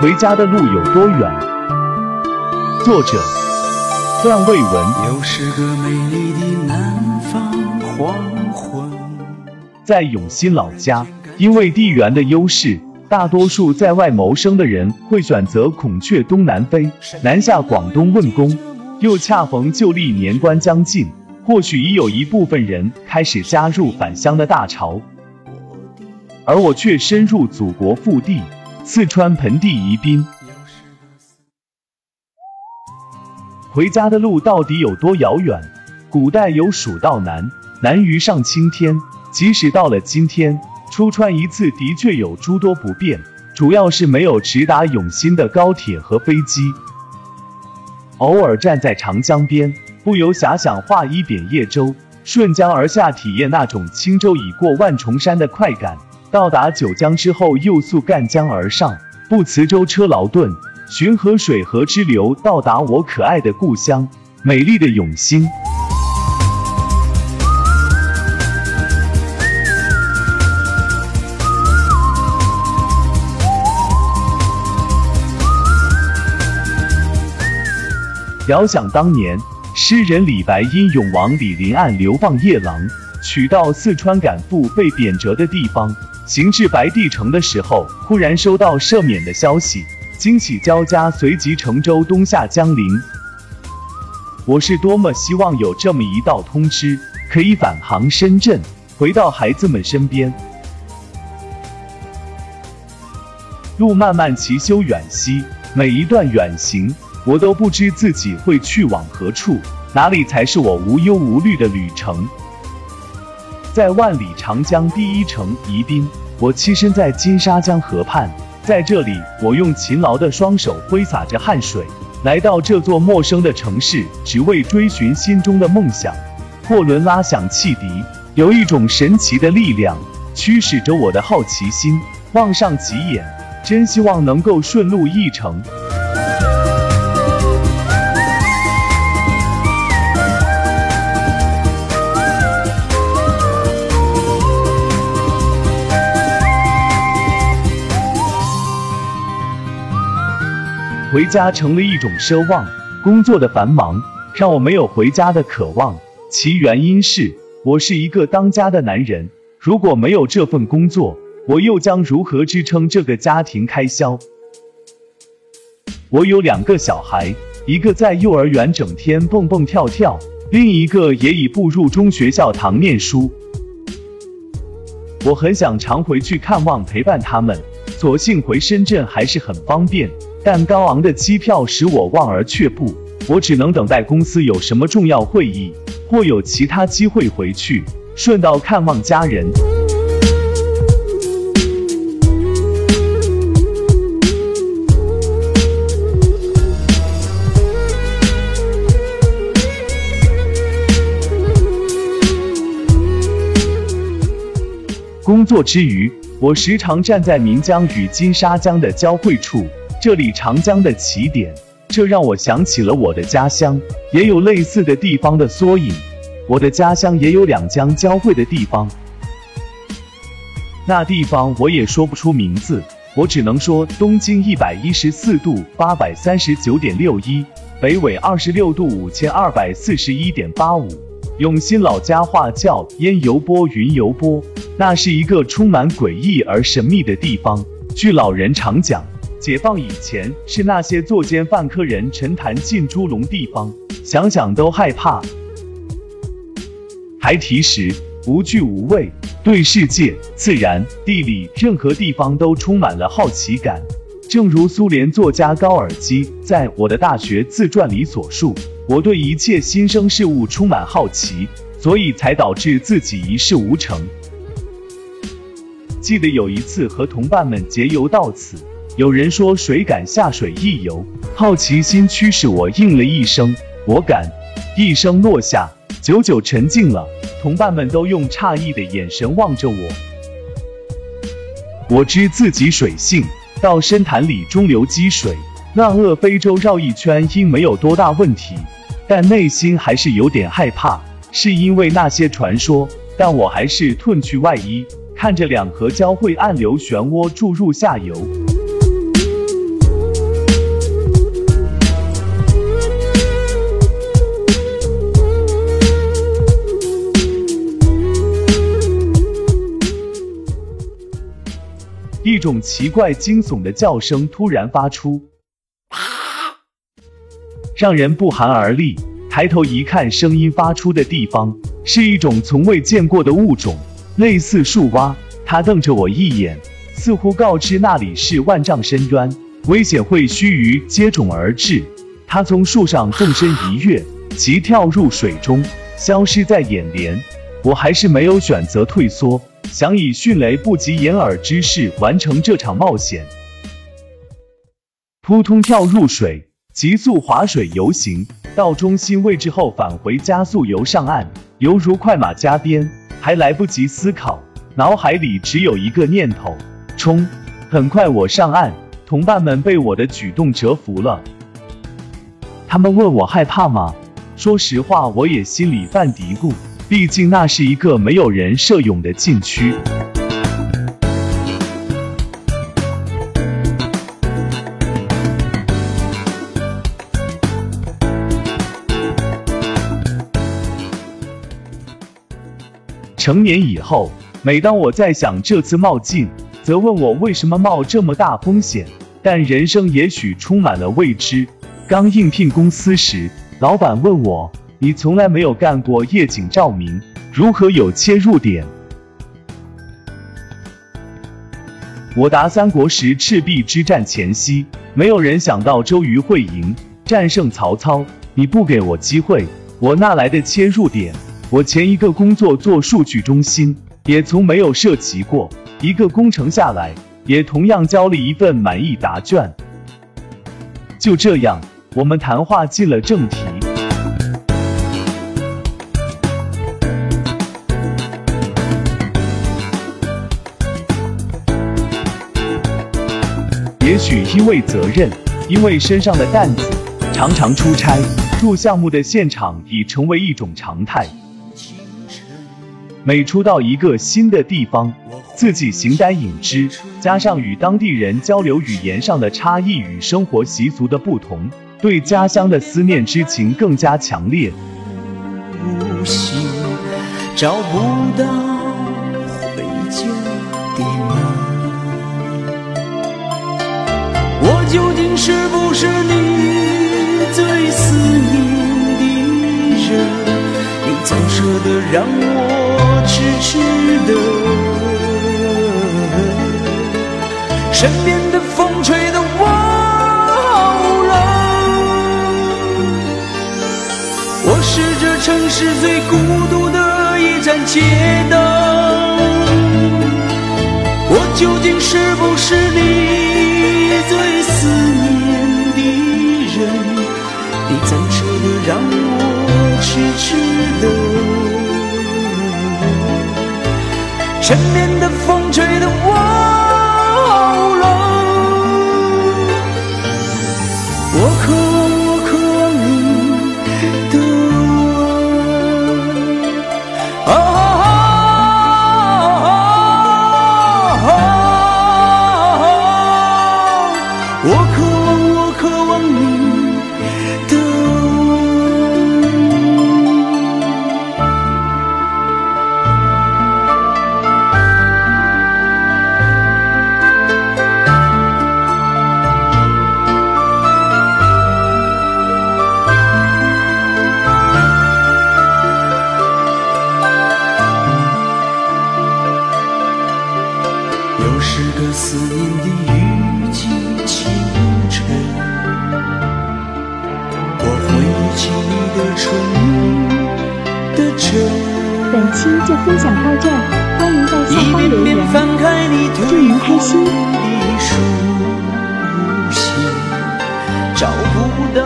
回家的路有多远？作者：段未文。又是个美丽的南方黄昏。在永新老家，因为地缘的优势，大多数在外谋生的人会选择孔雀东南飞，南下广东问工。又恰逢旧历年关将近，或许已有一部分人开始加入返乡的大潮，而我却深入祖国腹地。四川盆地宜宾，回家的路到底有多遥远？古代有蜀道难，难于上青天。即使到了今天，出川一次的确有诸多不便，主要是没有直达永新的高铁和飞机。偶尔站在长江边，不由遐想画一扁叶舟，顺江而下，体验那种轻舟已过万重山的快感。到达九江之后，又溯赣江而上，不辞舟车劳顿，循河水河支流，到达我可爱的故乡，美丽的永新。遥想当年，诗人李白因永王李林案流放夜郎，取到四川赶赴被贬谪的地方。行至白帝城的时候，忽然收到赦免的消息，惊喜交加，随即乘舟东下江陵。我是多么希望有这么一道通知，可以返航深圳，回到孩子们身边。路漫漫其修远兮，每一段远行，我都不知自己会去往何处，哪里才是我无忧无虑的旅程？在万里长江第一城宜宾。我栖身在金沙江河畔，在这里，我用勤劳的双手挥洒着汗水，来到这座陌生的城市，只为追寻心中的梦想。货轮拉响汽笛，有一种神奇的力量驱使着我的好奇心，望上几眼，真希望能够顺路一程。回家成了一种奢望，工作的繁忙让我没有回家的渴望。其原因是，我是一个当家的男人，如果没有这份工作，我又将如何支撑这个家庭开销？我有两个小孩，一个在幼儿园整天蹦蹦跳跳，另一个也已步入中学校堂念书。我很想常回去看望陪伴他们，所幸回深圳还是很方便。但高昂的机票使我望而却步，我只能等待公司有什么重要会议，或有其他机会回去，顺道看望家人。工作之余，我时常站在岷江与金沙江的交汇处。这里长江的起点，这让我想起了我的家乡，也有类似的地方的缩影。我的家乡也有两江交汇的地方，那地方我也说不出名字，我只能说东经一百一十四度八百三十九点六一，北纬二十六度五千二百四十一点八五。永新老家话叫烟油波云油波，那是一个充满诡异而神秘的地方。据老人常讲。解放以前是那些作奸犯科人沉潭进猪笼地方，想想都害怕。还提时无惧无畏，对世界、自然、地理任何地方都充满了好奇感。正如苏联作家高尔基在《我的大学自传》里所述：“我对一切新生事物充满好奇，所以才导致自己一事无成。”记得有一次和同伴们结游到此。有人说谁敢下水一游？好奇心驱使我应了一声，我敢。一声落下，久久沉静了，同伴们都用诧异的眼神望着我。我知自己水性，到深潭里中流击水，乱鄂非洲绕一圈应没有多大问题，但内心还是有点害怕，是因为那些传说。但我还是褪去外衣，看着两河交汇，暗流漩涡注入下游。种奇怪惊悚的叫声突然发出，让人不寒而栗。抬头一看，声音发出的地方是一种从未见过的物种，类似树蛙。他瞪着我一眼，似乎告知那里是万丈深渊，危险会须臾接踵而至。他从树上纵身一跃，即跳入水中，消失在眼帘。我还是没有选择退缩，想以迅雷不及掩耳之势完成这场冒险。扑通跳入水，急速划水游行。到中心位置后返回，加速游上岸，犹如快马加鞭，还来不及思考，脑海里只有一个念头：冲！很快我上岸，同伴们被我的举动折服了。他们问我害怕吗？说实话，我也心里犯嘀咕，毕竟那是一个没有人涉泳的禁区。成年以后，每当我在想这次冒进，则问我为什么冒这么大风险。但人生也许充满了未知。刚应聘公司时，老板问我：“你从来没有干过夜景照明，如何有切入点？”我答：三国时赤壁之战前夕，没有人想到周瑜会赢，战胜曹操。你不给我机会，我哪来的切入点？我前一个工作做数据中心，也从没有涉及过。一个工程下来，也同样交了一份满意答卷。就这样，我们谈话进了正题。许因为责任，因为身上的担子，常常出差，入项目的现场已成为一种常态。每出到一个新的地方，自己形单影只，加上与当地人交流语言上的差异与生活习俗的不同，对家乡的思念之情更加强烈。找不到回家我究竟是不是你最思念的人？你总舍得让我。痴痴的，身边的风吹得我好冷。我是这城市最孤独的一盏街灯。我究竟是不是你痴痴的？身边的风吹得我本期就分享到这儿，欢迎在下方留言，祝您开心。找不到